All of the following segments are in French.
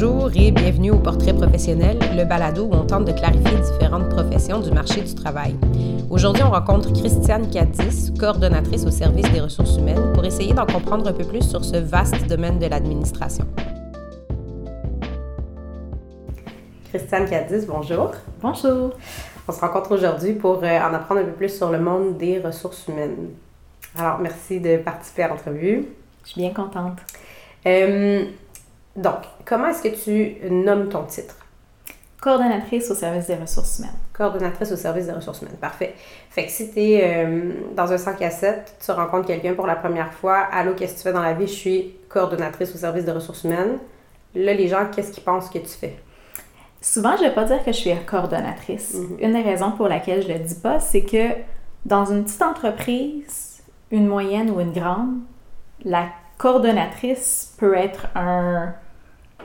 Bonjour et bienvenue au Portrait professionnel, le balado où on tente de clarifier différentes professions du marché du travail. Aujourd'hui, on rencontre Christiane Cadis, coordonnatrice au service des ressources humaines, pour essayer d'en comprendre un peu plus sur ce vaste domaine de l'administration. Christiane Cadis, bonjour. Bonjour. On se rencontre aujourd'hui pour euh, en apprendre un peu plus sur le monde des ressources humaines. Alors, merci de participer à l'entrevue. Je suis bien contente. Euh, donc, comment est-ce que tu nommes ton titre? Coordonnatrice au service des ressources humaines. Coordonnatrice au service des ressources humaines, parfait. Fait que si tu es euh, dans un 5 à 7, tu rencontres quelqu'un pour la première fois, allô, qu'est-ce que tu fais dans la vie? Je suis coordonnatrice au service des ressources humaines. Là, les gens, qu'est-ce qu'ils pensent que tu fais? Souvent, je ne vais pas dire que je suis coordonnatrice. Mhm. Une des raisons pour laquelle je ne le dis pas, c'est que dans une petite entreprise, une moyenne ou une grande, la coordonnatrice peut être un,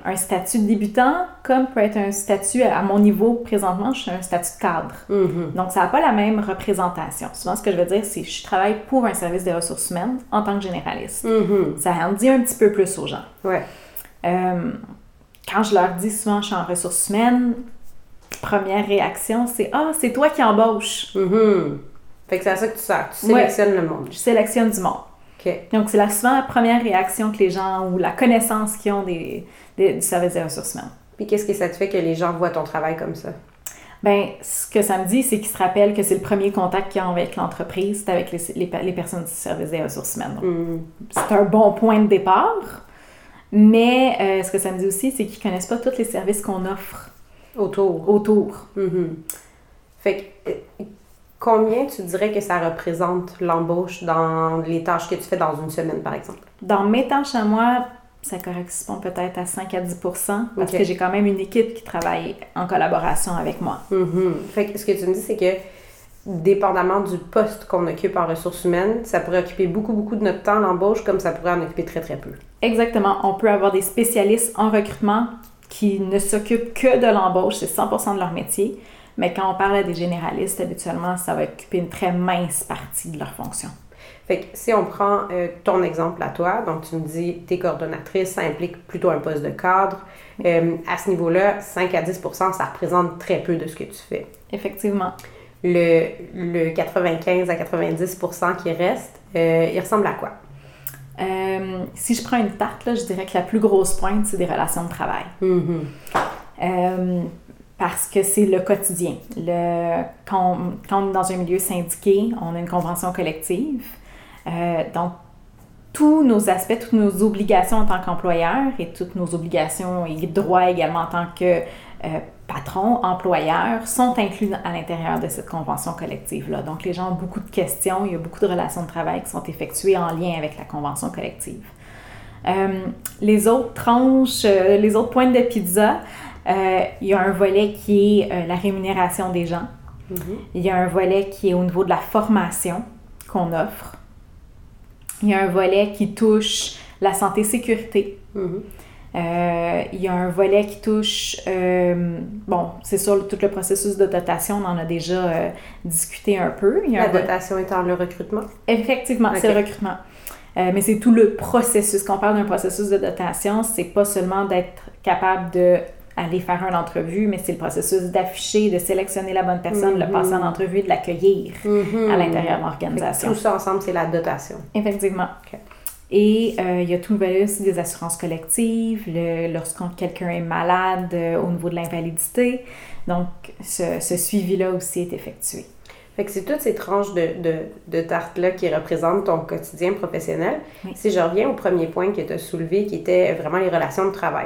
un statut de débutant, comme peut être un statut à mon niveau présentement, je suis un statut de cadre. Mhm. Donc, ça n'a pas la même représentation. Souvent, ce que je veux dire, c'est que je travaille pour un service des ressources humaines en tant que généraliste. Mhm. Ça en dit un petit peu plus aux gens. Ouais. Euh, quand je leur dis souvent je suis en ressources humaines, première réaction, c'est Ah, c'est toi qui embauches. Mhm. Fait que c'est à ça que tu sers. Tu Ouais. sélectionnes le monde. Je sélectionne du monde. Donc, c'est souvent la première réaction que les gens ou la connaissance qu'ils ont des, des- du service des ressources humaines. Puis qu'est-ce que ça te fait que les gens voient ton travail comme ça? Ben, ce que ça me dit, c'est qu'ils se rappellent que c'est le premier contact qu'ils ont avec l'entreprise, c'est avec les, les, les personnes du service des ressources humaines. C'est un bon point de départ. Mais euh, ce que ça me dit aussi, c'est qu'ils connaissent pas tous les services qu'on offre Autour. autour. Mhm. Fait que, euh, combien tu dirais que ça représente l'embauche dans les tâches que tu fais dans une semaine, par exemple? Dans mes tâches à moi, ça correspond peut-être à 5 à 10% parce que j'ai quand même une équipe qui travaille en collaboration avec moi. Mhm. Fait que ce que tu me dis, c'est que dépendamment du poste qu'on occupe en ressources humaines, ça pourrait occuper beaucoup, beaucoup de notre temps, l'embauche, comme ça pourrait en occuper très, très peu. Exactement. On peut avoir des spécialistes en recrutement qui ne s'occupent que de l'embauche, c'est 100% de leur métier. Mais quand on parle à des généralistes, habituellement, ça va occuper une très mince partie de leur fonction. Fait que si on prend euh, ton exemple à toi, donc tu me dis, t'es coordonnatrice, ça implique plutôt un poste de cadre. Euh, à ce niveau-là, 5 à 10 ça représente très peu de ce que tu fais. Effectivement. Le, le 95 à 90% qui reste, euh, il ressemble à quoi? Si je prends une tarte, là, je dirais que la plus grosse pointe, c'est des relations de travail. Mhm. Euh, parce que c'est le quotidien. Quand, on, est dans un milieu syndiqué, on a une convention collective. Euh, donc, tous nos aspects, toutes nos obligations en tant qu'employeur et toutes nos obligations et droits également en tant que euh, patron, employeur, sont inclus à l'intérieur de cette convention collective-là. Donc, les gens ont beaucoup de questions, il y a beaucoup de relations de travail qui sont effectuées en lien avec la convention collective. Euh, les autres tranches, les autres pointes de pizza, il y a un volet qui est euh, la rémunération des gens. Mhm. Il y a un volet qui est au niveau de la formation qu'on offre. Il y a un volet qui touche la santé-sécurité. Mhm. Euh, il y a un volet qui touche, euh, bon, c'est sûr, tout le processus de dotation, on en a déjà euh, discuté un peu. Il y a La un volet- dotation étant le recrutement? Effectivement, c'est le recrutement. Euh, mais c'est tout le processus. Quand on parle d'un processus de dotation, c'est pas seulement d'être capable de aller faire une entrevue, mais c'est le processus d'afficher, de sélectionner la bonne personne, de le Mhm. passer en entrevue, de l'accueillir Mhm. à l'intérieur de l'organisation. Tout ça ensemble, c'est la dotation. Effectivement. Et euh, il y a tout le volet aussi des assurances collectives, le- lorsqu'on quelqu'un est malade euh, au niveau de l'invalidité. Donc, ce, ce suivi-là aussi est effectué. Fait que c'est toutes ces tranches de, de, de tarte-là qui représentent ton quotidien professionnel. Oui. Si je reviens au premier point que tu as soulevé, qui était vraiment les relations de travail.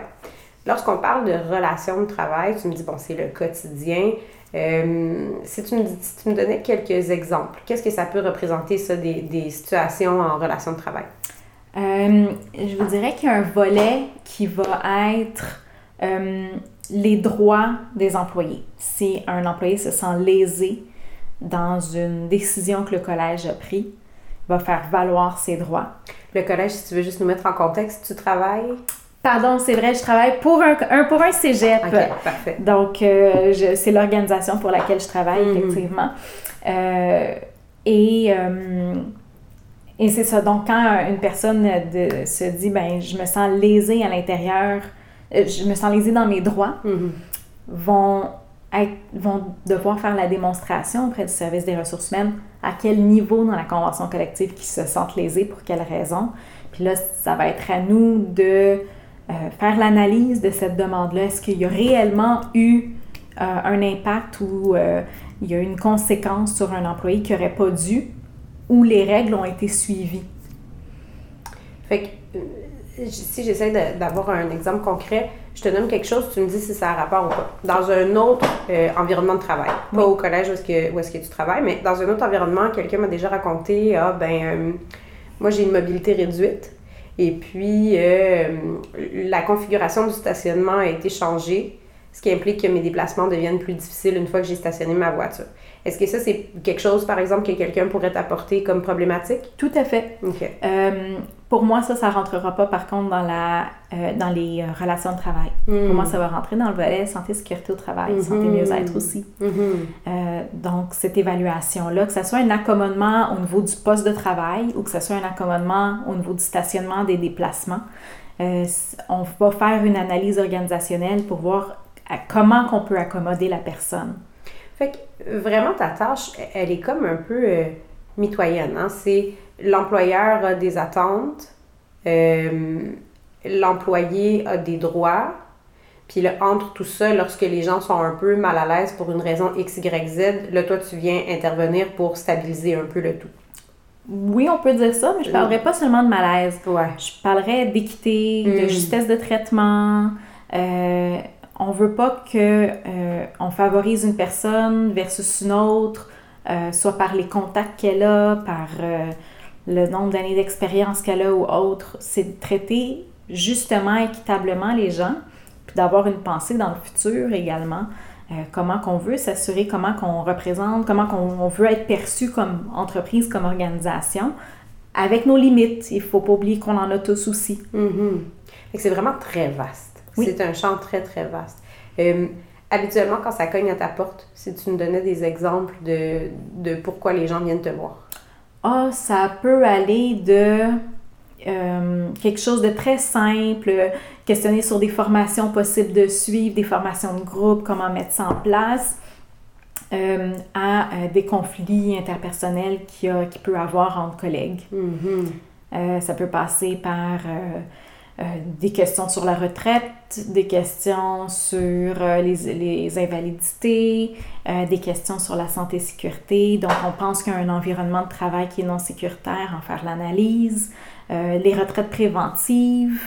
Lorsqu'on parle de relations de travail, tu me dis, bon, c'est le quotidien. Euh, si, tu me, dis- si tu me donnais quelques exemples, qu'est-ce que ça peut représenter, ça, des, des situations en relation de travail? Euh, je vous dirais qu'il y a un volet qui va être euh, les droits des employés. Si un employé se sent lésé dans une décision que le collège a prise, il va faire valoir ses droits. Le collège, si tu veux juste nous mettre en contexte, tu travailles? Pardon, c'est vrai, je travaille pour un, un- pour un cégep. OK, parfait. Donc, euh, c'est l'organisation pour laquelle je travaille, Mhm. effectivement. Euh, et euh, et c'est ça. Donc, quand une personne de- se dit, ben, je me sens lésée à l'intérieur je me sens lésée dans mes droits, Mhm. vont, être, vont devoir faire la démonstration auprès du service des ressources humaines à quel niveau dans la convention collective qu'ils se sentent lésés, pour quelles raisons. Puis là, ça va être à nous de euh, faire l'analyse de cette demande-là. Est-ce qu'il y a réellement eu euh, un impact ou euh, il y a une conséquence sur un employé qui n'aurait pas dû ou les règles ont été suivies? Fait que si j'essaie d'avoir un exemple concret, je te donne quelque chose, tu me dis si ça a rapport ou pas. Dans un autre euh, environnement de travail, pas au collège où est-ce que, est-ce que tu travailles, mais dans un autre environnement, quelqu'un m'a déjà raconté, ah ben, euh, moi j'ai une mobilité réduite, et puis euh, la configuration du stationnement a été changée, ce qui implique que mes déplacements deviennent plus difficiles une fois que j'ai stationné ma voiture. Est-ce que ça, c'est quelque chose, par exemple, que quelqu'un pourrait t'apporter comme problématique? Tout à fait. OK. Euh, pour moi, ça, ça rentrera pas par contre dans, la, euh, dans les euh, relations de travail. Hmm. Pour moi, ça va rentrer dans le volet santé, sécurité au travail, Mhm. santé, mieux-être aussi. Mhm. Euh, donc, cette évaluation-là, que ce soit un accommodement au niveau du poste de travail ou que ce soit un accommodement au niveau du stationnement des déplacements, euh, on va faire une analyse organisationnelle pour voir à- comment qu'on peut accommoder la personne. Fait que vraiment, ta tâche, elle est comme un peu mitoyenne. Hein? C'est l'employeur a des attentes, euh, l'employé a des droits, puis là, entre tout ça, lorsque les gens sont un peu mal à l'aise pour une raison X, Y, Z, là, toi, tu viens intervenir pour stabiliser un peu le tout. Oui, on peut dire ça, mais je ne parlerai pas seulement de malaise. Ouais. Je parlerais d'équité, de Mm. justesse de traitement. Euh, on veut pas que euh, on favorise une personne versus une autre, euh, soit par les contacts qu'elle a, par le nombre d'années d'expérience qu'elle a ou autre. C'est de traiter justement équitablement les gens, puis d'avoir une pensée dans le futur également. Euh, comment qu'on veut s'assurer, comment qu'on représente, comment qu'on on veut être perçu comme entreprise, comme organisation, avec nos limites. Il faut pas oublier qu'on en a tous aussi. Mhm. Que c'est vraiment très vaste. Oui. C'est un champ très, très vaste. Euh, habituellement, quand ça cogne à ta porte, si tu me donnais des exemples de, de pourquoi les gens viennent te voir? Ah, ça peut aller de euh, quelque chose de très simple, questionner sur des formations possibles de suivre, des formations de groupe, comment mettre ça en place, euh, à euh, des conflits interpersonnels qu'il y a- peut avoir entre collègues. Mhm. Euh, ça peut passer par euh, des questions sur la retraite, des questions sur euh, les, les invalidités, euh, des questions sur la santé et sécurité. Donc, on pense qu'il y a un environnement de travail qui est non sécuritaire, en faire l'analyse, les retraites préventives.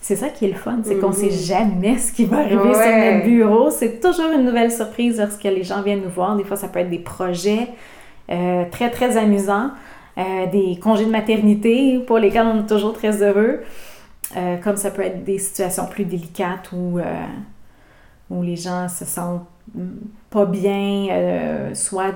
C'est ça qui est le fun, c'est qu'on Mhm. sait jamais ce qui va arriver sur notre bureau. C'est toujours une nouvelle surprise lorsque les gens viennent nous voir. Des fois, ça peut être des projets très, très amusants. Des congés de maternité pour lesquels on est toujours très heureux, Euh, comme ça peut être des situations plus délicates où, euh, où les gens se sentent pas bien, euh, soit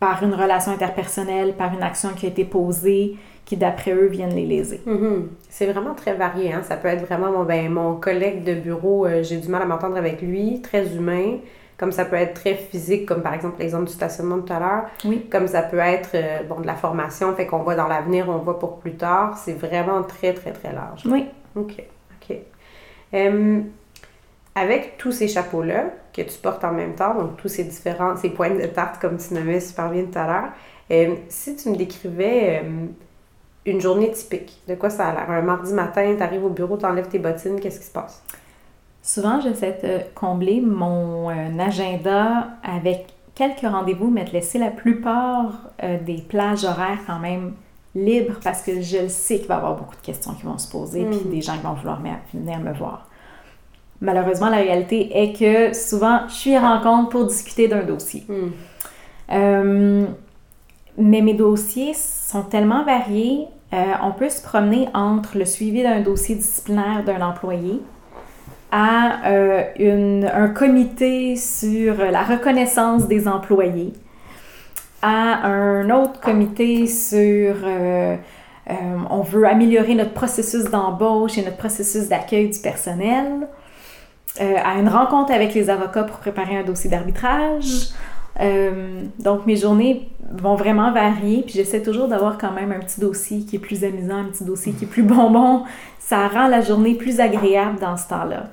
par une relation interpersonnelle, par une action qui a été posée, qui d'après eux viennent les léser. Mhm. C'est vraiment très varié. Hein? Ça peut être vraiment mon, ben, mon collègue de bureau, j'ai du mal à m'entendre avec lui, très humain. Comme ça peut être très physique, comme par exemple l'exemple du stationnement tout à l'heure. Oui. Comme ça peut être euh, bon, de la formation, fait qu'on voit dans l'avenir, on voit pour plus tard. C'est vraiment très, très, très large. Oui. OK. OK. Avec tous ces chapeaux-là que tu portes en même temps, donc tous ces différents, ces points de tarte, comme tu nommais super bien tout à l'heure, si tu me décrivais une journée typique, de quoi ça a l'air? Un mardi matin, tu arrives au bureau, tu enlèves tes bottines, qu'est-ce qui se passe? Souvent, j'essaie de combler mon euh, agenda avec quelques rendez-vous, mais de laisser la plupart euh, des plages horaires quand même libres parce que je le sais qu'il va y avoir beaucoup de questions qui vont se poser, Mm. puis des gens qui vont vouloir venir me voir. Malheureusement, la réalité est que souvent, je suis en rencontre pour discuter d'un dossier. Hmm. Euh, mais mes dossiers sont tellement variés, euh, on peut se promener entre le suivi d'un dossier disciplinaire d'un employé à euh, une- un comité sur la reconnaissance des employés, à un autre comité sur euh, euh, on veut améliorer notre processus d'embauche et notre processus d'accueil du personnel, euh, à une rencontre avec les avocats pour préparer un dossier d'arbitrage. Donc, mes journées vont vraiment varier, puis j'essaie toujours d'avoir quand même un petit dossier qui est plus amusant, un petit dossier qui est plus bonbon. Ça rend la journée plus agréable dans ce temps-là.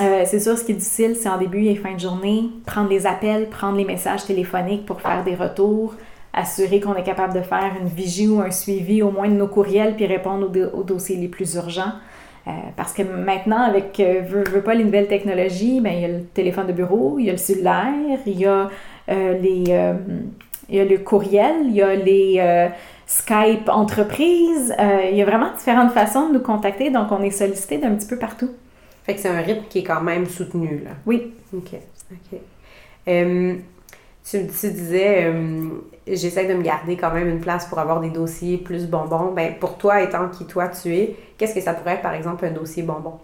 Euh, c'est sûr, ce qui est difficile, c'est en début et fin de journée, prendre les appels, prendre les messages téléphoniques pour faire des retours, assurer qu'on est capable de faire une vigie ou un suivi au moins de nos courriels, puis répondre aux, dossiers les plus urgents. Euh, parce que maintenant, avec euh, veux, pas les nouvelles technologies, ben, il y a le téléphone de bureau, il y a le cellulaire, il y a, euh, les, il y a le courriel, il y a les Skype entreprises. il y a vraiment différentes façons de nous contacter, donc on est sollicité d'un petit peu partout. Fait que c'est un rythme qui est quand même soutenu, là. Oui. OK. OK. tu, tu, disais, j'essaie de me garder quand même une place pour avoir des dossiers plus bonbons. Ben, pour toi, étant qui toi tu es, qu'est-ce que ça pourrait être, par exemple, un dossier bonbon?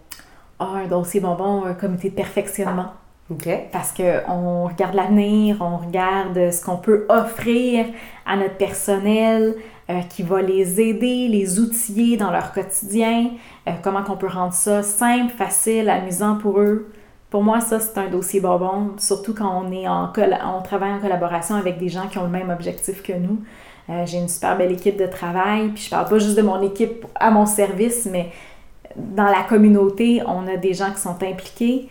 Ah, un dossier bonbon, un comité de perfectionnement. OK. Parce qu'on regarde l'avenir, on regarde ce qu'on peut offrir à notre personnel, euh, qui va les aider, les outiller dans leur quotidien, euh, comment qu'on peut rendre ça simple, facile, amusant pour eux. Pour moi, ça, c'est un dossier bonbon, surtout quand on, est en on travaille en collaboration avec des gens qui ont le même objectif que nous. Euh, j'ai une super belle équipe de travail, puis je parle pas juste de mon équipe à mon service, mais dans la communauté, on a des gens qui sont impliqués.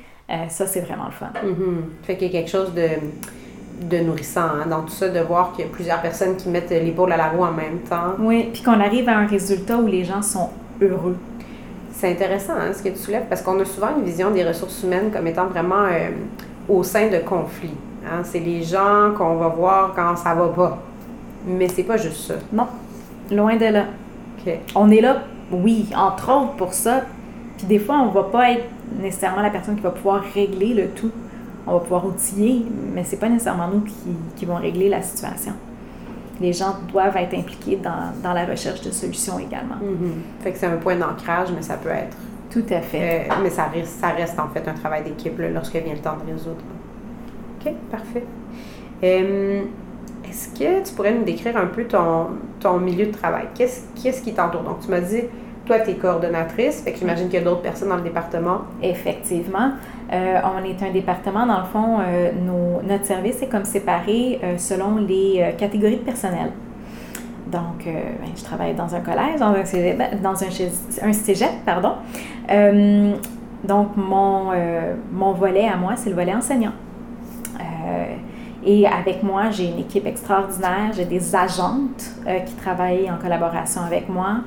Ça, c'est vraiment le fun. Mm-hmm. Fait qu'il y a quelque chose de, de nourrissant hein, dans tout ça, de voir qu'il y a plusieurs personnes qui mettent l'épaule à la roue en même temps. Oui, puis qu'on arrive à un résultat où les gens sont heureux. C'est intéressant hein, ce que tu soulèves parce qu'on a souvent une vision des ressources humaines comme étant vraiment euh, au sein de conflits. Hein. C'est les gens qu'on va voir quand ça va pas. Mais c'est pas juste ça. Non, loin de là. On est là, oui, entre autres pour ça. Puis des fois, on va pas être nécessairement la personne qui va pouvoir régler le tout. On va pouvoir outiller, mais c'est pas nécessairement nous qui, qui vont régler la situation les gens doivent être impliqués dans, la recherche de solutions également. Mm-hmm. Fait que c'est un point d'ancrage, mais ça peut être. Tout à fait. Euh, mais ça reste, ça reste en fait un travail d'équipe lorsque vient le temps de résoudre. OK, parfait. Euh, est-ce que tu pourrais nous décrire un peu ton, ton milieu de travail? Qu'est-ce, qu'est-ce qui t'entoure? Donc, tu m'as dit toi, tu es coordonnatrice, fait que j'imagine qu'il y a d'autres personnes dans le département. Effectivement. Euh, on est un département, dans le fond, euh, notre service est comme séparé euh, selon les catégories de personnel. Donc, ben, je travaille dans un collège, dans un cégep, un, cégep pardon. donc, mon, mon volet à moi, c'est le volet enseignant. et avec moi, j'ai une équipe extraordinaire. J'ai des agentes qui travaillent en collaboration avec moi.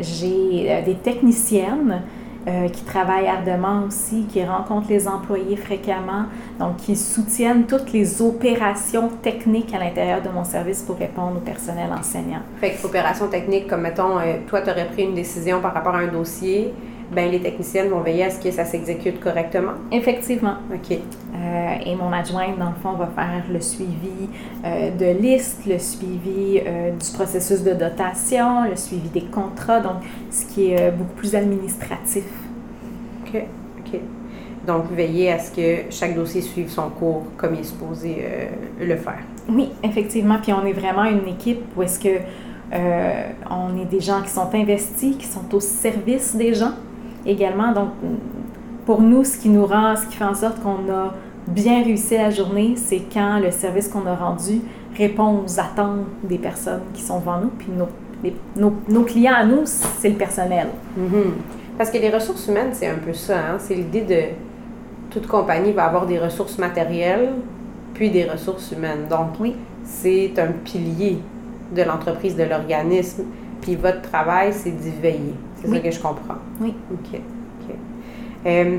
J'ai des techniciennes euh, qui travaillent ardemment aussi, qui rencontrent les employés fréquemment, donc qui soutiennent toutes les opérations techniques à l'intérieur de mon service pour répondre au personnel enseignant. Fait que opérations techniques, comme mettons, euh, toi, tu aurais pris une décision par rapport à un dossier, ben, les techniciennes vont veiller à ce que ça s'exécute correctement. Effectivement. OK. Euh, et mon adjointe, dans le fond, va faire le suivi euh, de liste, le suivi euh, du processus de dotation, le suivi des contrats, donc ce qui est beaucoup plus administratif. OK. OK. Donc, veiller à ce que chaque dossier suive son cours comme il est supposé le faire. Oui, effectivement. Puis on est vraiment une équipe où est-ce que on est des gens qui sont investis, qui sont au service des gens également. Donc, pour nous, ce qui nous rend, ce qui fait en sorte qu'on a bien réussi la journée, c'est quand le service qu'on a rendu répond aux attentes des personnes qui sont devant nous. Puis nos, nos, clients à nous, c'est le personnel. Mm-hmm. Parce que les ressources humaines, c'est un peu ça. Hein? C'est l'idée de toute compagnie va avoir des ressources matérielles, puis des ressources humaines. Donc, oui. c'est un pilier de l'entreprise, de l'organisme. Puis votre travail, c'est d'y veiller. C'est ça que je comprends. Oui. OK. OK. Euh,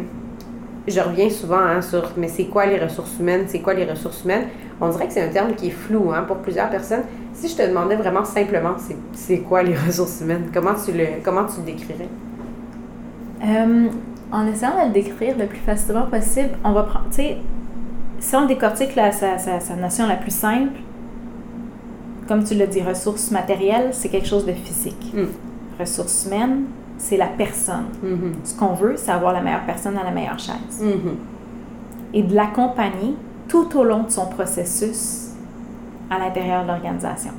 je reviens souvent hein, sur mais c'est quoi les ressources humaines, c'est quoi les ressources humaines? On dirait que c'est un terme qui est flou hein, pour plusieurs personnes. Si je te demandais vraiment simplement c'est quoi les ressources humaines, comment tu le, comment tu le décrirais? Euh, en essayant de le décrire le plus facilement possible, on va prendre, tu sais, si on décortique la, sa, sa, notion la plus simple, comme tu l'as dit, ressources matérielles, c'est quelque chose de physique. Hmm. Ressources humaines, c'est la personne. Mm-hmm. Ce qu'on veut, c'est avoir la meilleure personne dans la meilleure chaise. Mm-hmm. Et de l'accompagner tout au long de son processus à l'intérieur de l'organisation.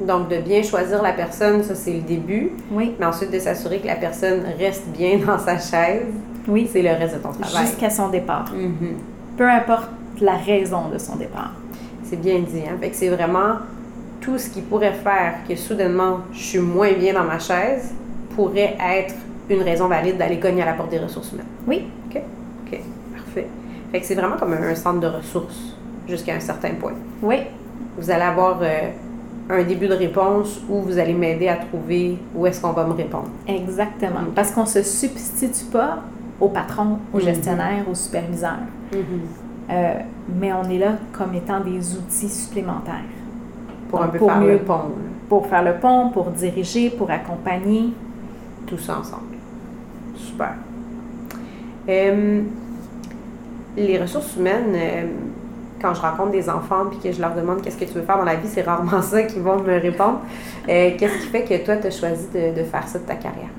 Donc, de bien choisir la personne, ça, c'est le début. Oui. Mais ensuite, de s'assurer que la personne reste bien dans sa chaise. Oui. C'est le reste de ton travail. Jusqu'à son départ. Mm-hmm. Peu importe la raison de son départ. C'est bien dit. Hein? Fait que c'est vraiment tout ce qui pourrait faire que soudainement je suis moins bien dans ma chaise pourrait être une raison valide d'aller cogner à la porte des ressources humaines. Oui. OK? OK. Parfait. Fait que c'est vraiment comme un centre de ressources jusqu'à un certain point. Oui. Vous allez avoir euh, un début de réponse où vous allez m'aider à trouver où est-ce qu'on va me répondre. Exactement. Parce qu'on ne se substitue pas au patron, au Mhm. gestionnaire, au superviseur. Euh, mais on est là comme étant des outils supplémentaires Pour un Donc, peu pour faire mieux- le pont, pour faire le pont, pour diriger, pour accompagner. tout ça ensemble. Super. Euh, les ressources humaines, euh, quand je rencontre des enfants puis que je leur demande qu'est-ce que tu veux faire dans la vie, c'est rarement ça qu'ils vont me répondre. Euh, qu'est-ce qui fait que toi, tu as choisi de, de faire ça de ta carrière?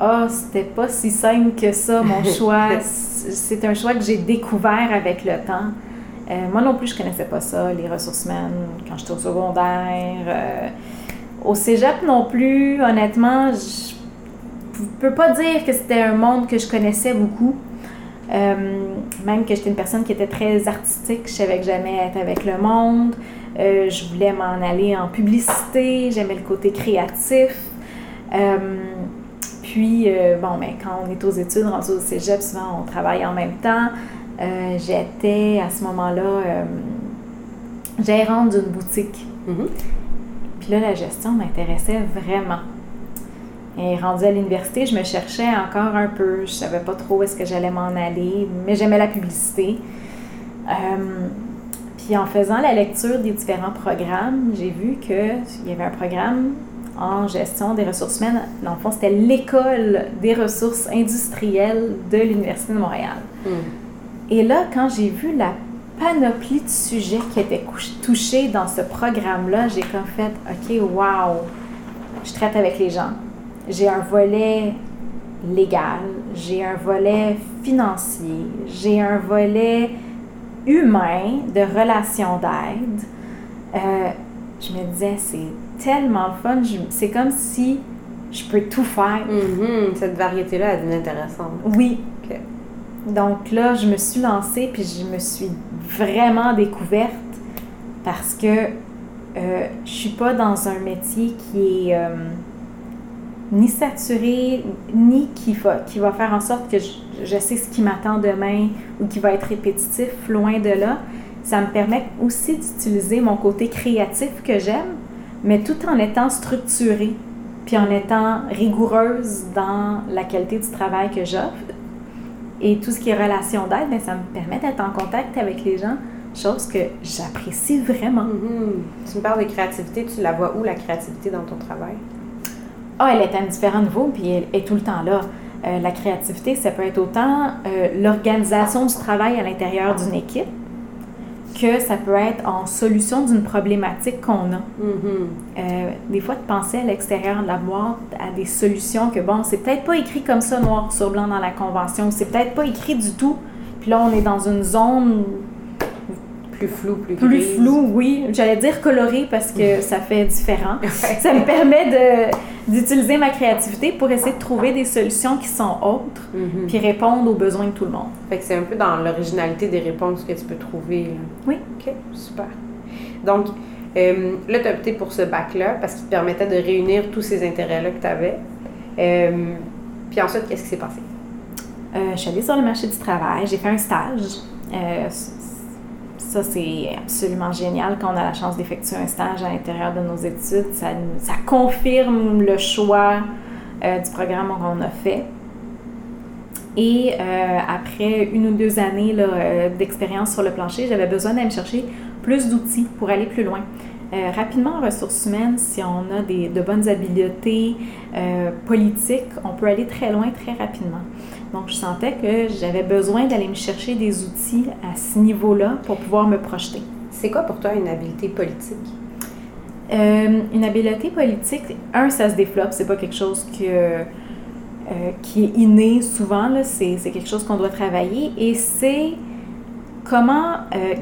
Ah, c'était pas si simple que ça, mon choix. C'est un choix que j'ai découvert avec le temps. Euh, moi non plus, je connaissais pas ça, les ressources humaines, quand j'étais au secondaire. Euh, au cégep non plus, honnêtement, je peux pas dire que c'était un monde que je connaissais beaucoup. Euh, même que j'étais une personne qui était très artistique, je savais que j'aimais être avec le monde. Je voulais m'en aller en publicité, j'aimais le côté créatif. Puis, bon, mais quand on est aux études, rendu au cégep, souvent on travaille en même temps. Euh, J'étais à ce moment-là euh, gérante d'une boutique. Mhm. Puis là, la gestion m'intéressait vraiment. Et rendue à l'université, je me cherchais encore un peu. Je savais pas trop où est-ce que j'allais m'en aller, mais j'aimais la publicité. Euh, puis en faisant la lecture des différents programmes, j'ai vu qu'il y avait un programme en gestion des ressources humaines. Dans le fond, c'était l'école des ressources industrielles de l'Université de Montréal. Mhm. Et là, quand j'ai vu la panoplie de sujets qui étaient touchés dans ce programme-là, j'ai comme fait, OK, wow, je traite avec les gens. J'ai un volet légal, j'ai un volet financier, j'ai un volet humain de relations d'aide. Euh, je me disais, c'est tellement le fun. C'est comme si je peux tout faire. Mhm. Cette variété-là, elle devient intéressante. Oui. Donc là, je me suis lancée, puis je me suis vraiment découverte parce que euh, je suis pas dans un métier qui est euh, ni saturé, ni qui va, faire en sorte que je, je sais ce qui m'attend demain ou qui va être répétitif, loin de là. Ça me permet aussi d'utiliser mon côté créatif que j'aime, mais tout en étant structurée, puis en étant rigoureuse dans la qualité du travail que j'offre. Et tout ce qui est relation d'aide, ben, ça me permet d'être en contact avec les gens, chose que j'apprécie vraiment. Mhm. Tu me parles de créativité, tu la vois où la créativité dans ton travail? Ah, elle est à différents niveaux, puis elle est tout le temps là. Euh, la créativité, ça peut être autant euh, l'organisation du travail à l'intérieur d'une équipe que ça peut être en solution d'une problématique qu'on a. Mhm. Euh, des fois, de penser à l'extérieur de la boîte à des solutions que, bon, c'est peut-être pas écrit comme ça noir sur blanc dans la convention, c'est peut-être pas écrit du tout. Puis là, on est dans une zone Plus flou, plus plus grise. floue, oui. J'allais dire colorée parce que ça fait différent. ça me permet de- d'utiliser ma créativité pour essayer de trouver des solutions qui sont autres, Mhm. puis répondre aux besoins de tout le monde. Fait que c'est un peu dans l'originalité des réponses que tu peux trouver. là. Oui. OK, super. Donc, euh, là, tu as opté pour ce bac-là parce qu'il te permettait de réunir tous ces intérêts-là que tu avais. puis ensuite, qu'est-ce qui s'est passé? Euh, je suis allée sur le marché du travail, j'ai fait un stage. Euh, ça, c'est absolument génial quand on a la chance d'effectuer un stage à l'intérieur de nos études. Ça, confirme le choix euh, du programme qu'on a fait. Et euh, après une ou deux années euh, d'expérience sur le plancher, j'avais besoin d'aller chercher plus d'outils pour aller plus loin. Euh, rapidement, en ressources humaines, si on a des, de bonnes habiletés euh, politiques, on peut aller très loin très rapidement. Donc, je sentais que j'avais besoin d'aller me chercher des outils à ce niveau-là pour pouvoir me projeter. C'est quoi pour toi une habileté politique? Euh, une habileté politique, un, ça se développe, c'est pas quelque chose que, qui est inné souvent, là, c'est, c'est quelque chose qu'on doit travailler et c'est comment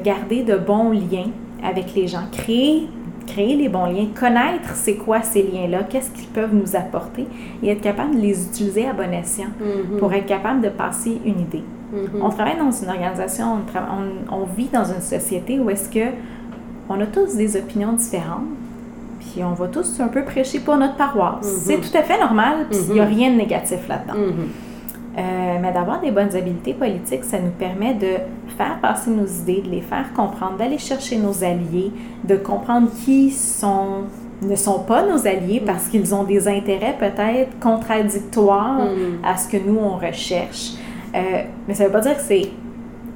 garder de bons liens avec les gens, créer, créer les bons liens, connaître c'est quoi ces liens-là, qu'est-ce qu'ils peuvent nous apporter et être capable de les utiliser à bon escient Mhm. pour être capable de passer une idée. Mhm. On travaille dans une organisation, on, trava- on- on vit dans une société où est-ce que on a tous des opinions différentes, puis on va tous un peu prêcher pour notre paroisse. Mhm. C'est tout à fait normal, puis il n'y a rien de négatif là-dedans. Euh, mais d'avoir des bonnes habiletés politiques, ça nous permet de faire passer nos idées, de les faire comprendre, d'aller chercher nos alliés, de comprendre qui sont, ne sont pas nos alliés parce qu'ils ont des intérêts peut-être contradictoires Mhm. à ce que nous, on recherche. Euh, mais ça ne veut pas dire que c'est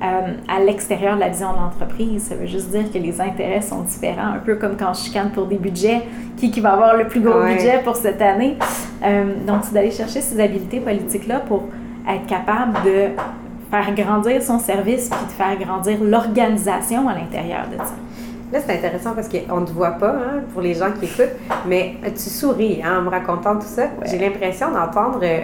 euh, à l'extérieur de la vision de l'entreprise. Ça veut juste dire que les intérêts sont différents, un peu comme quand je chicane pour des budgets, qui, qui va avoir le plus gros Ouais. budget pour cette année? Euh, donc, c'est d'aller chercher ces habiletés politiques-là pour être capable de faire grandir son service puis de faire grandir l'organisation à l'intérieur de ça. Là, c'est intéressant parce qu'on ne te voit pas, hein, pour les gens qui écoutent, mais tu souris hein, en me racontant tout ça. J'ai l'impression d'entendre euh,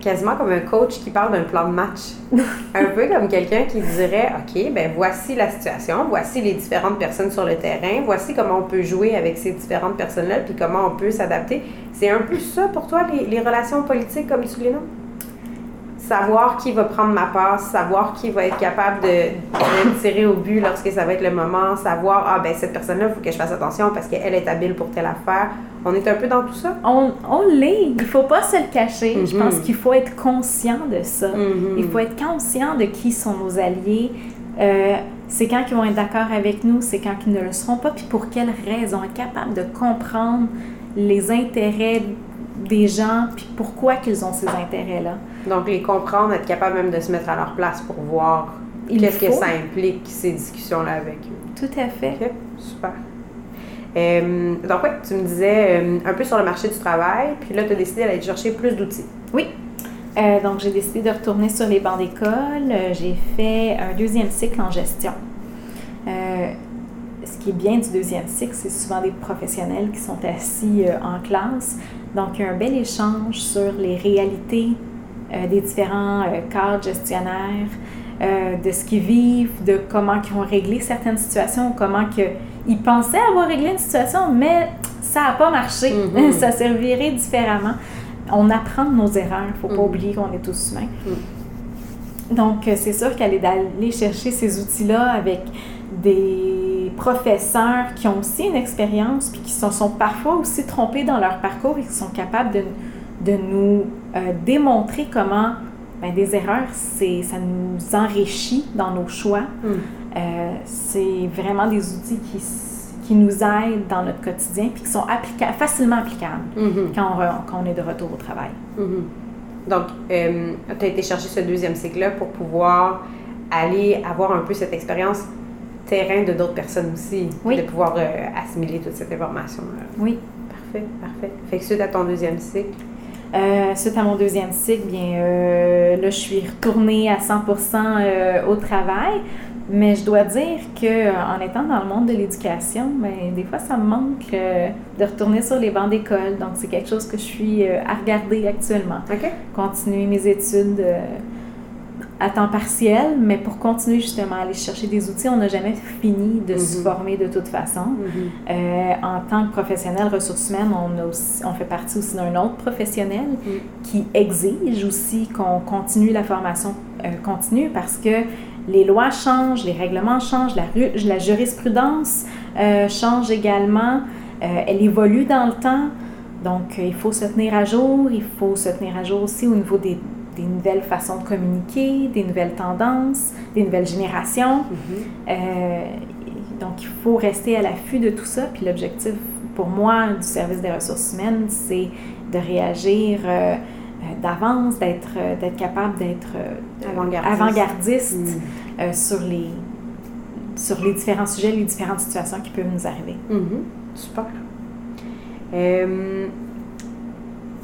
quasiment comme un coach qui parle d'un plan de match. un peu comme quelqu'un qui dirait OK, ben voici la situation, voici les différentes personnes sur le terrain, voici comment on peut jouer avec ces différentes personnes-là, puis comment on peut s'adapter. C'est un peu ça pour toi, les, les relations politiques, comme tu les nommes? Savoir qui va prendre ma passe, savoir qui va être capable de, de tirer au but lorsque ça va être le moment, savoir, ah ben cette personne-là, il faut que je fasse attention parce qu'elle est habile pour telle affaire. On est un peu dans tout ça. On, on l'est, il ne faut pas se le cacher. Je Mhm. pense qu'il faut être conscient de ça. Mhm. Il faut être conscient de qui sont nos alliés. Euh, c'est quand ils vont être d'accord avec nous, c'est quand ils ne le seront pas, puis pour quelles raisons. Être capable de comprendre les intérêts des gens, puis pourquoi qu'ils ont ces intérêts-là. Donc, les comprendre, être capable même de se mettre à leur place pour voir qu'est-ce que ça implique, ces discussions-là avec eux. Tout à fait. OK, super. Euh, donc, ouais, tu me disais euh, un peu sur le marché du travail, puis là, tu as décidé d'aller chercher plus d'outils. Oui. Euh, donc, j'ai décidé de retourner sur les bancs d'école. J'ai fait un deuxième cycle en gestion. Ce qui est bien du deuxième cycle, c'est souvent des professionnels qui sont assis en classe. Donc, il y a un bel échange sur les réalités des différents euh, cadres gestionnaires, euh, de ce qu'ils vivent, de comment ils ont réglé certaines situations, comment que ils pensaient avoir réglé une situation, mais ça n'a pas marché. Mhm. ça servirait différemment. On apprend de nos erreurs. Il ne faut pas Mhm. oublier qu'on est tous humains. Donc, euh, c'est sûr qu'aller d'aller chercher ces outils-là avec des professeurs qui ont aussi une expérience puis qui se sont parfois aussi trompés dans leur parcours et qui sont capables de, de nous euh, démontrer comment ben, des erreurs, c'est, ça nous enrichit dans nos choix. Euh, c'est vraiment des outils qui, qui nous aident dans notre quotidien puis qui sont applica- facilement applicables Mhm. quand on, quand on est de retour au travail. Mhm. Donc, tu as été chercher ce deuxième cycle-là pour pouvoir aller avoir un peu cette expérience terrain de d'autres personnes aussi, Oui. de pouvoir euh, assimiler toute cette information-là. Oui. Parfait, parfait. Fait que suite à ton deuxième cycle, Euh, suite à mon deuxième cycle, bien euh, là, je suis retournée à 100% euh, au travail. Mais je dois dire que en étant dans le monde de l'éducation, ben, des fois, ça me manque euh, de retourner sur les bancs d'école. Donc, c'est quelque chose que je suis euh, à regarder actuellement. Continuer mes études euh, à temps partiel, mais pour continuer justement à aller chercher des outils, on n'a jamais fini de se Mhm. former de toute façon. Euh, en tant que professionnel ressources humaines, on, a aussi- on fait partie aussi d'un autre professionnel Mm. qui exige aussi qu'on continue la formation euh, continue parce que les lois changent, les règlements changent, la, ru- la jurisprudence euh, change également, elle évolue dans le temps. Donc, il faut se tenir à jour, il faut se tenir à jour aussi au niveau des, des nouvelles façons de communiquer, des nouvelles tendances, des nouvelles générations. Mhm. Euh, donc, il faut rester à l'affût de tout ça. Puis l'objectif pour moi du service des ressources humaines, c'est de réagir euh, euh, d'avance, d'être d'être capable d'être Avant-gardiste. avant-gardiste Mhm. sur, les, sur les différents sujets, les différentes situations qui peuvent nous arriver. Mhm. Super.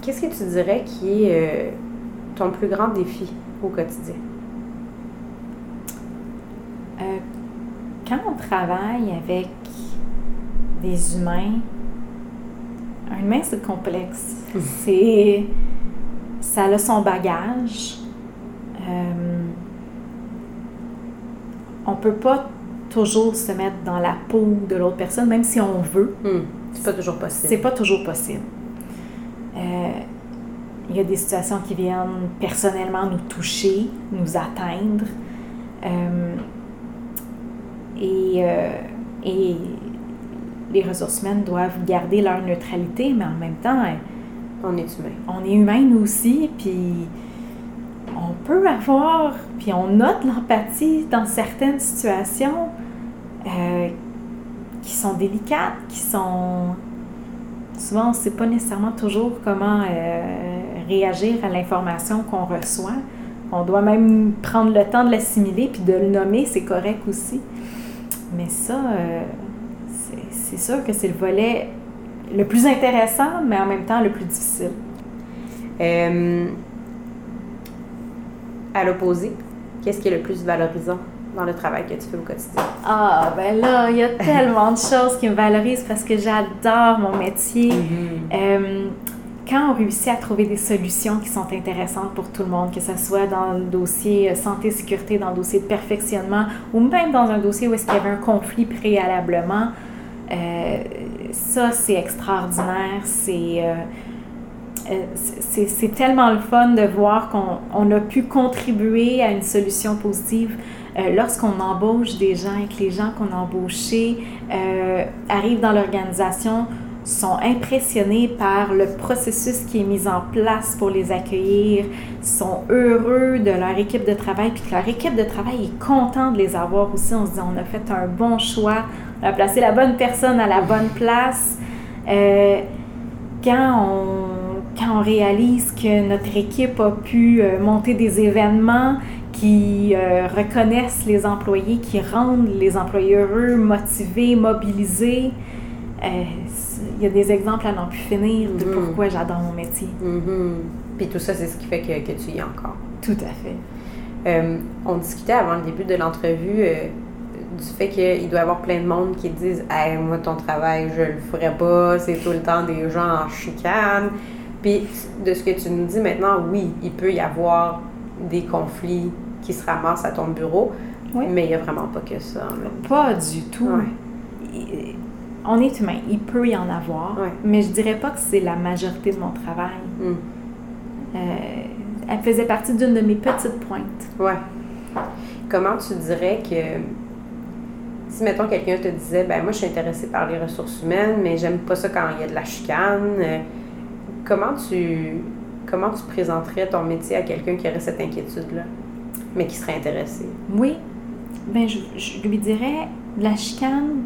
Qu'est-ce que tu dirais qui est ton plus grand défi au quotidien? Euh, quand on travaille avec des humains, un humain c'est complexe. C'est ça a son bagage. Euh, on peut pas toujours se mettre dans la peau de l'autre personne, même si on veut. Hmm. C'est pas toujours possible. C'est pas toujours possible. Euh, il y a des situations qui viennent personnellement nous toucher, nous atteindre. Euh, et, euh, et les ressources humaines doivent garder leur neutralité, mais en même temps, on est humain. On est humain nous aussi, puis on peut avoir, puis on note l'empathie dans certaines situations euh, qui sont délicates, qui sont... Souvent, on ne sait pas nécessairement toujours comment euh, réagir à l'information qu'on reçoit. On doit même prendre le temps de l'assimiler, puis de le nommer, c'est correct aussi. Mais ça, euh, c'est sûr que c'est le volet le plus intéressant, mais en même temps le plus difficile. à l'opposé, qu'est-ce qui est le plus valorisant dans le travail que tu fais au quotidien? Ah, ben là, il y a tellement de choses qui me valorisent parce que j'adore mon métier. Mm-hmm. Quand on réussit à trouver des solutions qui sont intéressantes pour tout le monde, que ce soit dans le dossier euh, santé-sécurité, dans le dossier de perfectionnement, ou même dans un dossier où est-ce qu'il y avait un conflit préalablement, euh, ça, c'est extraordinaire. C'est euh, euh, c'est tellement le fun de voir qu'on a pu contribuer à une solution positive lorsqu'on embauche des gens et que les gens qu'on a embauchés arrivent dans l'organisation, sont impressionnés par le processus qui est mis en place pour les accueillir, sont heureux de leur équipe de travail, puis que leur équipe de travail est content de les avoir aussi. On se dit, on a fait un bon choix, on a placé la bonne personne à la bonne place. Euh, quand, on, quand on réalise que notre équipe a pu euh, monter des événements qui euh, reconnaissent les employés, qui rendent les employés heureux, motivés, mobilisés, il y a des exemples à n'en plus finir de mm-hmm. pourquoi j'adore mon métier. Mm-hmm. Puis tout ça, c'est ce qui fait que, que, tu y es encore. Tout à fait. Euh, on discutait avant le début de l'entrevue euh, du fait qu'il doit y avoir plein de monde qui disent Hey, moi, ton travail, je le ferai pas, c'est tout le temps des gens en chicane. Puis de ce que tu nous dis maintenant, oui, il peut y avoir des conflits qui se ramassent à ton bureau, mais il n'y a vraiment pas que ça. Pas du tout on est humain, il peut y en avoir, mais je dirais pas que c'est la majorité de mon travail. Hmm. Euh, elle faisait partie d'une de mes petites pointes. Ouais. Comment tu dirais que si mettons quelqu'un te disait ben moi je suis intéressée par les ressources humaines mais j'aime pas ça quand il y a de la chicane euh, comment tu comment tu présenterais ton métier à quelqu'un qui aurait cette inquiétude là mais qui serait intéressé? Oui ben je, je lui dirais la chicane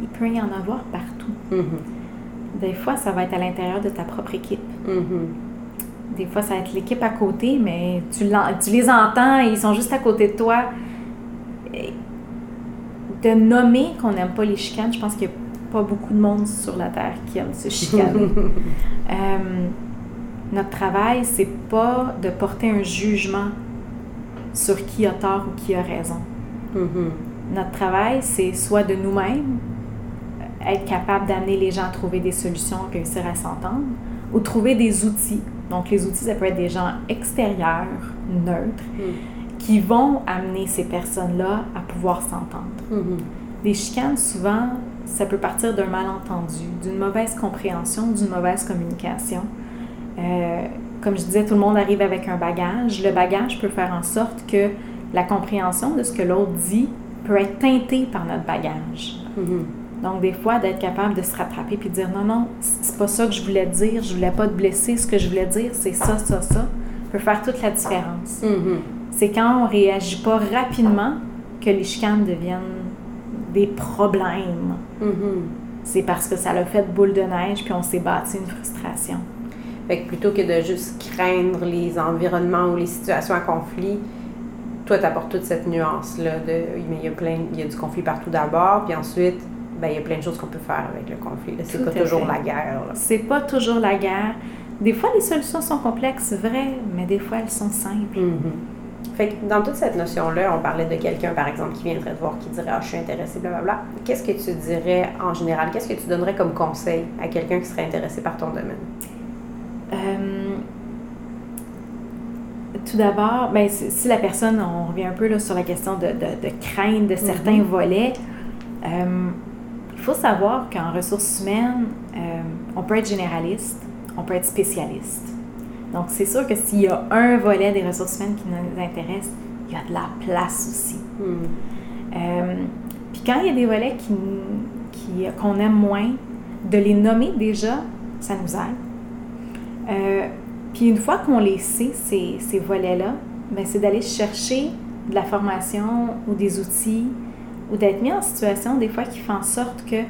il peut y en avoir partout. Mm-hmm. Des fois, ça va être à l'intérieur de ta propre équipe. Mm-hmm. Des fois, ça va être l'équipe à côté, mais tu, tu, les entends et ils sont juste à côté de toi. de nommer qu'on n'aime pas les chicanes, je pense qu'il n'y a pas beaucoup de monde sur la Terre qui aime se chicaner. Euh, notre travail, c'est pas de porter un jugement sur qui a tort ou qui a raison. Mm-hmm. Notre travail, c'est soit de nous-mêmes être capable d'amener les gens à trouver des solutions, réussir à s'entendre, ou trouver des outils. Donc, les outils, ça peut être des gens extérieurs, neutres, hmm. qui vont amener ces personnes-là à pouvoir s'entendre. Hmm. Les chicanes, souvent, ça peut partir d'un malentendu, d'une mauvaise compréhension, d'une mauvaise communication. Euh, comme je disais, tout le monde arrive avec un bagage. Le bagage peut faire en sorte que la compréhension de ce que l'autre dit peut être teintée par notre bagage. Hmm. Donc, des fois, d'être capable de se rattraper puis de dire non, non, c'est pas ça que je voulais dire, je voulais pas te blesser, ce que je voulais dire, c'est ça, ça, ça, peut faire toute la différence. Mm-hmm. C'est quand on réagit pas rapidement que les chicanes deviennent des problèmes. Mm-hmm. C'est parce que ça l'a fait boule de neige puis on s'est bâti une frustration. Fait que plutôt que de juste craindre les environnements ou les situations à conflit, toi, tu apportes toute cette nuance-là de mais il y a plein, il y a du conflit partout d'abord, puis ensuite, ben, il y a plein de choses qu'on peut faire avec le conflit. C'est pas toujours la guerre. C'est pas toujours la guerre. Des fois, les solutions sont complexes, vrai, mais des fois, elles sont simples. Mm-hmm. Fait que dans toute cette notion-là, on parlait de quelqu'un, par exemple, qui viendrait te voir, qui dirait Ah, je suis intéressé, blablabla. Qu'est-ce que tu dirais en général? Qu'est-ce que tu donnerais comme conseil à quelqu'un qui serait intéressé par ton domaine? Euh, Tout d'abord, ben, si la personne, on revient un peu là, sur la question de, de, crainte de certains mm-hmm. volets. Euh, faut savoir qu'en ressources humaines, euh, on peut être généraliste, on peut être spécialiste. Donc, c'est sûr que s'il y a un volet des ressources humaines qui nous intéresse, il y a de la place aussi. Euh, puis quand il y a des volets qui, qui, qu'on aime moins, de les nommer déjà, ça nous aide. Euh, puis une fois qu'on les sait, ces, ces volets-là, ben c'est d'aller chercher de la formation ou des outils ou d'être mis en situation des fois qui fait en sorte que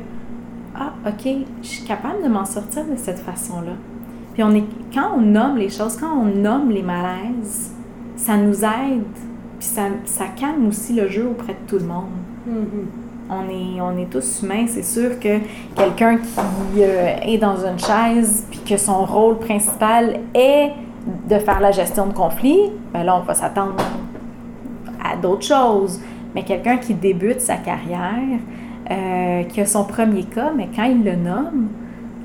ah ok je suis capable de m'en sortir de cette façon-là puis on est quand on nomme les choses quand on nomme les malaises ça nous aide puis ça, ça calme aussi le jeu auprès de tout le monde Mm-hmm. on est, on est tous humains. C'est sûr que quelqu'un qui euh, est dans une chaise puis que son rôle principal est de faire la gestion de conflits, ben là, on va s'attendre à d'autres choses. Mais quelqu'un qui débute sa carrière, euh, qui a son premier cas, mais quand il le nomme,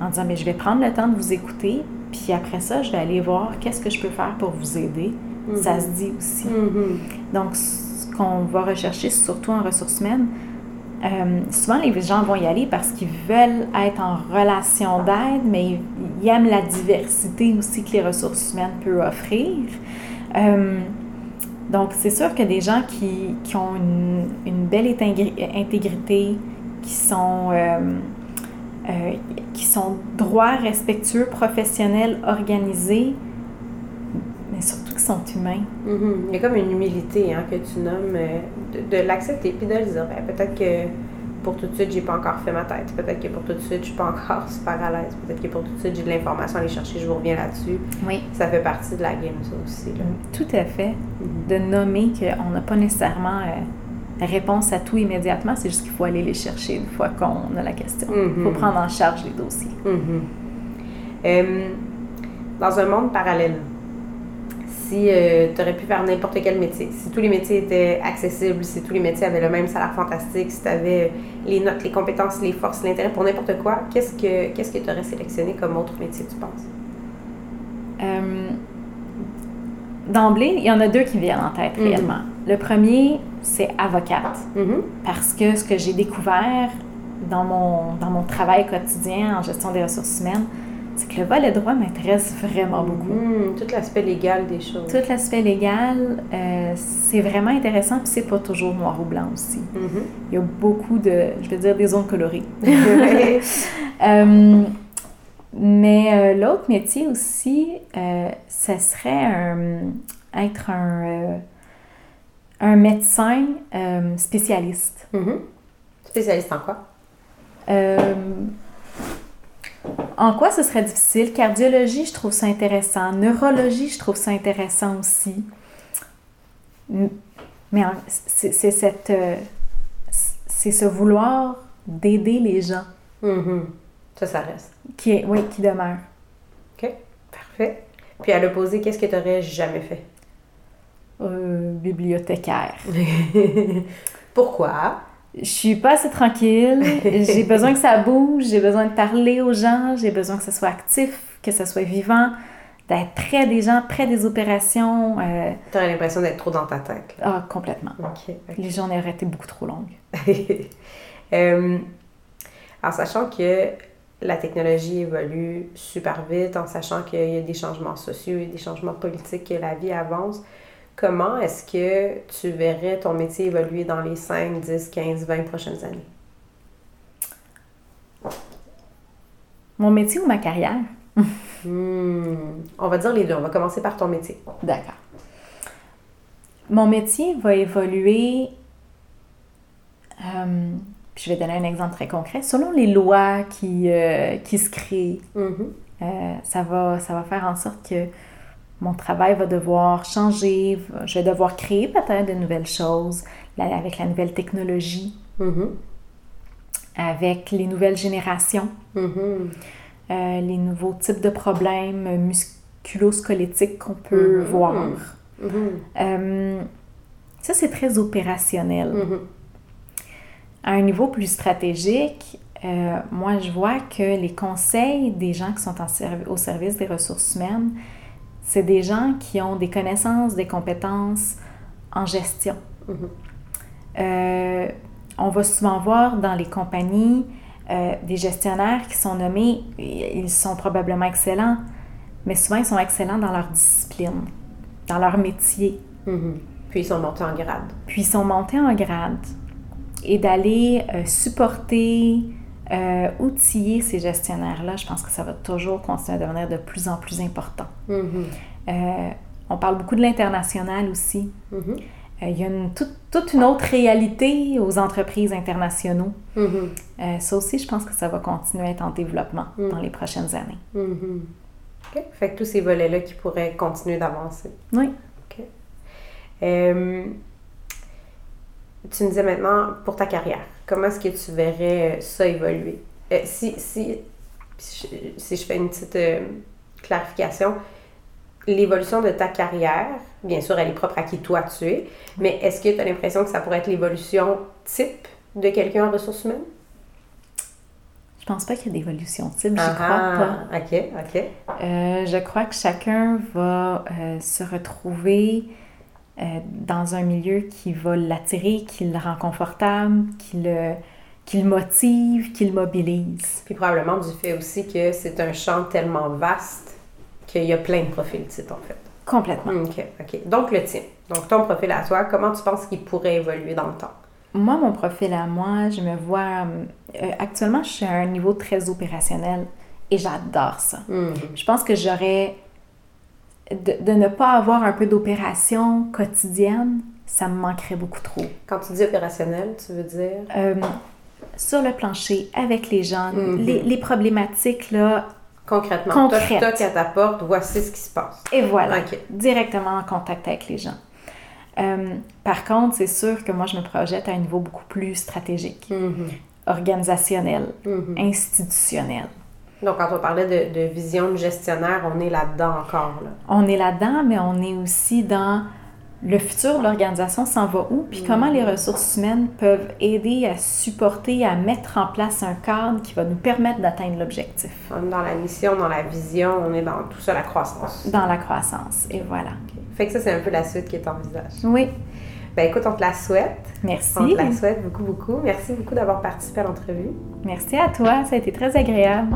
en disant, mais je vais prendre le temps de vous écouter, puis après ça, je vais aller voir qu'est-ce que je peux faire pour vous aider. Ça se dit aussi. Mm-hmm. Donc, ce qu'on va rechercher, surtout en ressources humaines, euh, souvent les gens vont y aller parce qu'ils veulent être en relation d'aide, mais ils, ils aiment la diversité aussi que les ressources humaines peuvent offrir. Euh, donc, c'est sûr que des gens qui, qui ont une, une belle intégri- intégrité, qui sont, euh, euh, qui sont droits, respectueux, professionnels, organisés, mais surtout qui sont humains. Mhm. Il y a comme une humilité hein, que tu nommes, euh, de, de l'accepter puis de le dire. Ben, peut-être que pour tout de suite, j'ai pas encore fait ma tête. Peut-être que pour tout de suite, je suis pas encore super à l'aise. Peut-être que pour tout de suite, j'ai de l'information à aller chercher, je vous reviens là-dessus. Oui. Ça fait partie de la game, ça aussi. Là. Tout à fait. Mhm. De nommer qu'on n'a pas nécessairement euh, réponse à tout immédiatement, c'est juste qu'il faut aller les chercher une fois qu'on a la question. Il Mhm. faut prendre en charge les dossiers. Mhm. Euh, dans un monde parallèle, si tu aurais pu faire n'importe quel métier, si tous les métiers étaient accessibles, si tous les métiers avaient le même salaire fantastique, si tu avais les notes, les compétences, les forces, l'intérêt pour n'importe quoi, qu'est-ce que qu'est-ce que tu aurais sélectionné comme autre métier, tu penses? Euh, D'emblée, il y en a deux qui viennent en tête Mhm. réellement. Le premier, c'est avocate. Mhm. Parce que ce que j'ai découvert dans mon, dans mon travail quotidien en gestion des ressources humaines, c'est que le volet droit m'intéresse vraiment beaucoup. Mhm. Tout l'aspect légal des choses. Tout l'aspect légal, euh, c'est vraiment intéressant, puis c'est pas toujours noir ou blanc aussi. Mhm. Il y a beaucoup de, je vais dire, des zones colorées. Euh, mais euh, l'autre métier aussi, ça serait un- être un, un médecin spécialiste. Mhm. Spécialiste en quoi? En quoi ce serait difficile? Cardiologie, je trouve ça intéressant. Neurologie, je trouve ça intéressant aussi. Mais c'est cette... euh, c'est ce vouloir d'aider les gens Mhm. Ça, ça reste. qui, est, oui, qui demeure. OK. Parfait. Puis à l'opposé, qu'est-ce que tu n'aurais jamais fait? Euh, bibliothécaire. Pourquoi? Je suis pas assez tranquille. J'ai besoin que ça bouge. J'ai besoin de parler aux gens. J'ai besoin que ça soit actif, que ça soit vivant, d'être près des gens, près des opérations. euh, Tu aurais l'impression d'être trop dans ta tête. là. ah, complètement. Les journées auraient été beaucoup trop longues. Euh, en sachant que la technologie évolue super vite, en sachant qu'il y a des changements sociaux et des changements politiques, que la vie avance, comment est-ce que tu verrais ton métier évoluer dans les 5, 10, 15, 20 prochaines années? Mon métier ou ma carrière? Hmm, On va dire les deux. On va commencer par ton métier. D'accord. Mon métier va évoluer. euh, je vais donner un exemple très concret. Selon les lois qui, euh, qui se créent, Mhm. Euh, ça, va, ça va faire en sorte que mon travail va devoir changer, je vais devoir créer peut-être de nouvelles choses avec la nouvelle technologie, Mhm. avec les nouvelles générations, Mhm. euh, les nouveaux types de problèmes musculo-squelettiques qu'on peut Mhm. voir. Euh, ça, c'est très opérationnel. À un niveau plus stratégique, euh, moi, je vois que les conseils des gens qui sont en au service des ressources humaines, c'est des gens qui ont des connaissances, des compétences en gestion. Mhm. Euh, on va souvent voir dans les compagnies euh, des gestionnaires qui sont nommés, ils sont probablement excellents, mais souvent ils sont excellents dans leur discipline, dans leur métier. Mhm. Puis ils sont montés en grade. Puis ils sont montés en grade. Et d'aller euh, supporter, euh, outiller ces gestionnaires-là, je pense que ça va toujours continuer à devenir de plus en plus important. Mhm. Euh, on parle beaucoup de l'international aussi. Mhm. Euh, il y a une, toute, toute une autre réalité aux entreprises internationaux. Mhm. Euh, ça aussi, je pense que ça va continuer à être en développement Mm. dans les prochaines années. Mhm. OK. Fait que tous ces volets-là qui pourraient continuer d'avancer. Oui. Tu me disais maintenant pour ta carrière, comment est-ce que tu verrais ça évoluer? Euh, si, si, si je, je fais une petite euh, clarification, l'évolution de ta carrière, bien sûr, elle est propre à qui toi tu es, mais est-ce que tu as l'impression que ça pourrait être l'évolution type de quelqu'un en ressources humaines? Je pense pas qu'il y ait d'évolution type, j'y Ah, crois pas. OK, OK. Euh, je crois que chacun va euh, se retrouver dans un milieu qui va l'attirer, qui le rend confortable, qui le, qui le motive, qui le mobilise. Puis probablement du fait aussi que c'est un champ tellement vaste qu'il y a plein de profils types, en fait. Complètement. OK, OK. Donc, le tien. Donc, ton profil à toi, comment tu penses qu'il pourrait évoluer dans le temps? Moi, mon profil à moi, je me vois... euh, actuellement, je suis à un niveau très opérationnel et j'adore ça. Mhm. Je pense que j'aurais... De, de ne pas avoir un peu d'opération quotidienne, ça me manquerait beaucoup trop. Quand tu dis opérationnel, tu veux dire? Euh, sur le plancher, avec les gens, Mhm. les, les problématiques, là, Concrètement, Concrète. toc, toc à ta porte, voici ce qui se passe. et voilà, directement en contact avec les gens. Euh, par contre, c'est sûr que moi, je me projette à un niveau beaucoup plus stratégique, Mhm. organisationnel, Mhm. institutionnel. Donc, quand on parlait de, de vision de gestionnaire, on est là-dedans encore. Là. On est là-dedans, mais on est aussi dans le futur de l'organisation s'en va où, puis comment les ressources humaines peuvent aider à supporter, à mettre en place un cadre qui va nous permettre d'atteindre l'objectif On est dans la mission, dans la vision, on est dans tout ça, la croissance. dans la croissance. Et voilà. Fait que ça, c'est un peu la suite qui est en visage. Oui, Ben écoute, on te la souhaite. merci. On te la souhaite beaucoup, beaucoup. Merci beaucoup d'avoir participé à l'entrevue. Merci à toi, ça a été très agréable.